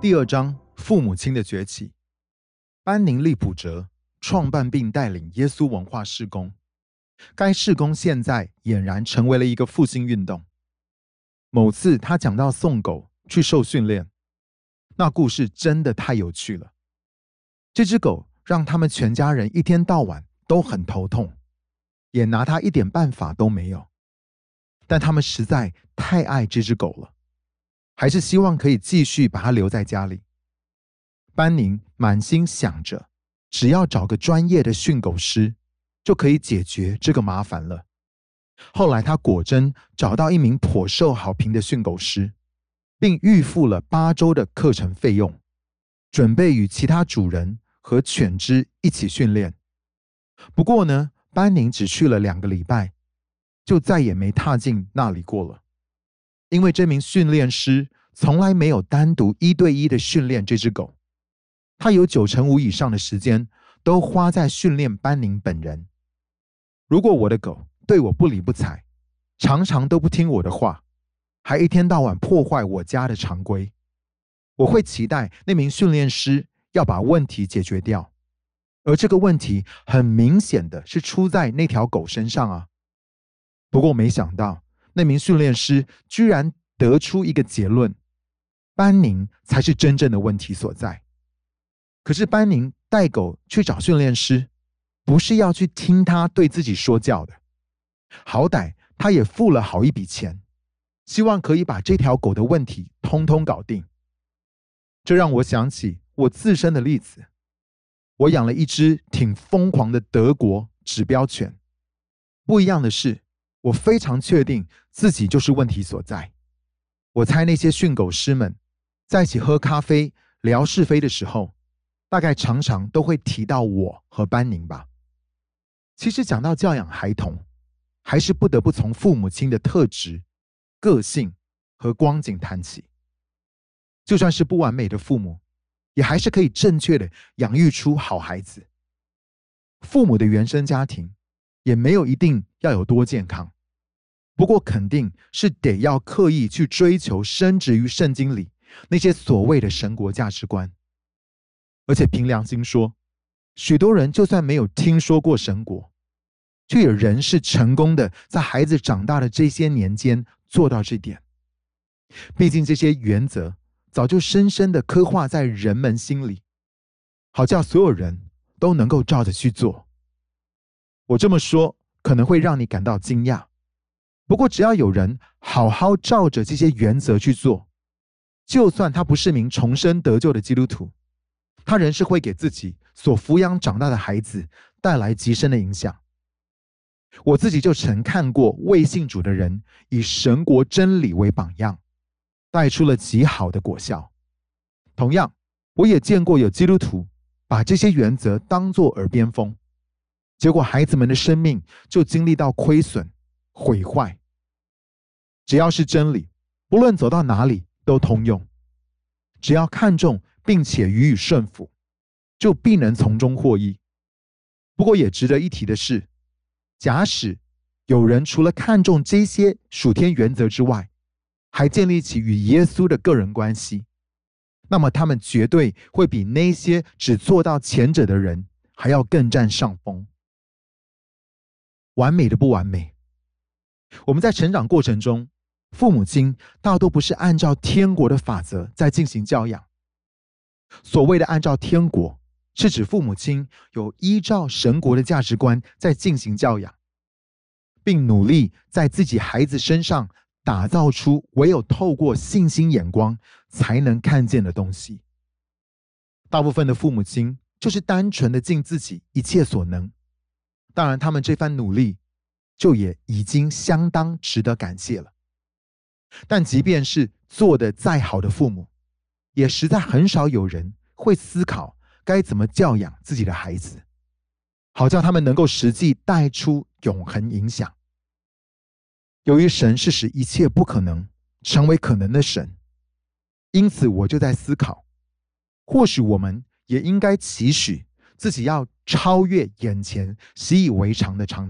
第二章：父母亲的崛起。班宁利普哲创办并带领耶稣文化事工，该事工现在俨然成为了一个复兴运动。某次他讲到送狗去受训练，那故事真的太有趣了。这只狗让他们全家人一天到晚都很头痛，也拿它一点办法都没有。但他们实在太爱这只狗了。还是希望可以继续把它留在家里。班宁满心想着，只要找个专业的训狗师，就可以解决这个麻烦了。后来他果真找到一名颇受好评的训狗师，并预付了八周的课程费用，准备与其他主人和犬只一起训练。不过呢，班宁只去了两个礼拜，就再也没踏进那里过了。因为这名训练师从来没有单独一对一的训练这只狗，他有九成五以上的时间都花在训练班宁本人。如果我的狗对我不理不睬，常常都不听我的话，还一天到晚破坏我家的常规，我会期待那名训练师要把问题解决掉。而这个问题很明显的是出在那条狗身上啊。不过没想到。那名训练师居然得出一个结论：班宁才是真正的问题所在。可是班宁带狗去找训练师，不是要去听他对自己说教的。好歹他也付了好一笔钱，希望可以把这条狗的问题通通搞定。这让我想起我自身的例子：我养了一只挺疯狂的德国指标犬。不一样的是。我非常确定自己就是问题所在。我猜那些训狗师们在一起喝咖啡聊是非的时候，大概常常都会提到我和班宁吧。其实讲到教养孩童，还是不得不从父母亲的特质、个性和光景谈起。就算是不完美的父母，也还是可以正确的养育出好孩子。父母的原生家庭。也没有一定要有多健康，不过肯定是得要刻意去追求深植于圣经里那些所谓的神国价值观。而且凭良心说，许多人就算没有听说过神国，却有人是成功的在孩子长大的这些年间做到这点。毕竟这些原则早就深深的刻画在人们心里，好叫所有人都能够照着去做。我这么说可能会让你感到惊讶，不过只要有人好好照着这些原则去做，就算他不是名重生得救的基督徒，他仍是会给自己所抚养长大的孩子带来极深的影响。我自己就曾看过未信主的人以神国真理为榜样，带出了极好的果效。同样，我也见过有基督徒把这些原则当作耳边风。结果，孩子们的生命就经历到亏损、毁坏。只要是真理，不论走到哪里都通用。只要看重并且予以顺服，就必能从中获益。不过，也值得一提的是，假使有人除了看重这些属天原则之外，还建立起与耶稣的个人关系，那么他们绝对会比那些只做到前者的人还要更占上风。完美的不完美。我们在成长过程中，父母亲大多不是按照天国的法则在进行教养。所谓的按照天国，是指父母亲有依照神国的价值观在进行教养，并努力在自己孩子身上打造出唯有透过信心眼光才能看见的东西。大部分的父母亲就是单纯的尽自己一切所能。当然，他们这番努力就也已经相当值得感谢了。但即便是做的再好的父母，也实在很少有人会思考该怎么教养自己的孩子，好叫他们能够实际带出永恒影响。由于神是使一切不可能成为可能的神，因此我就在思考，或许我们也应该期许。自己要超越眼前习以为常的常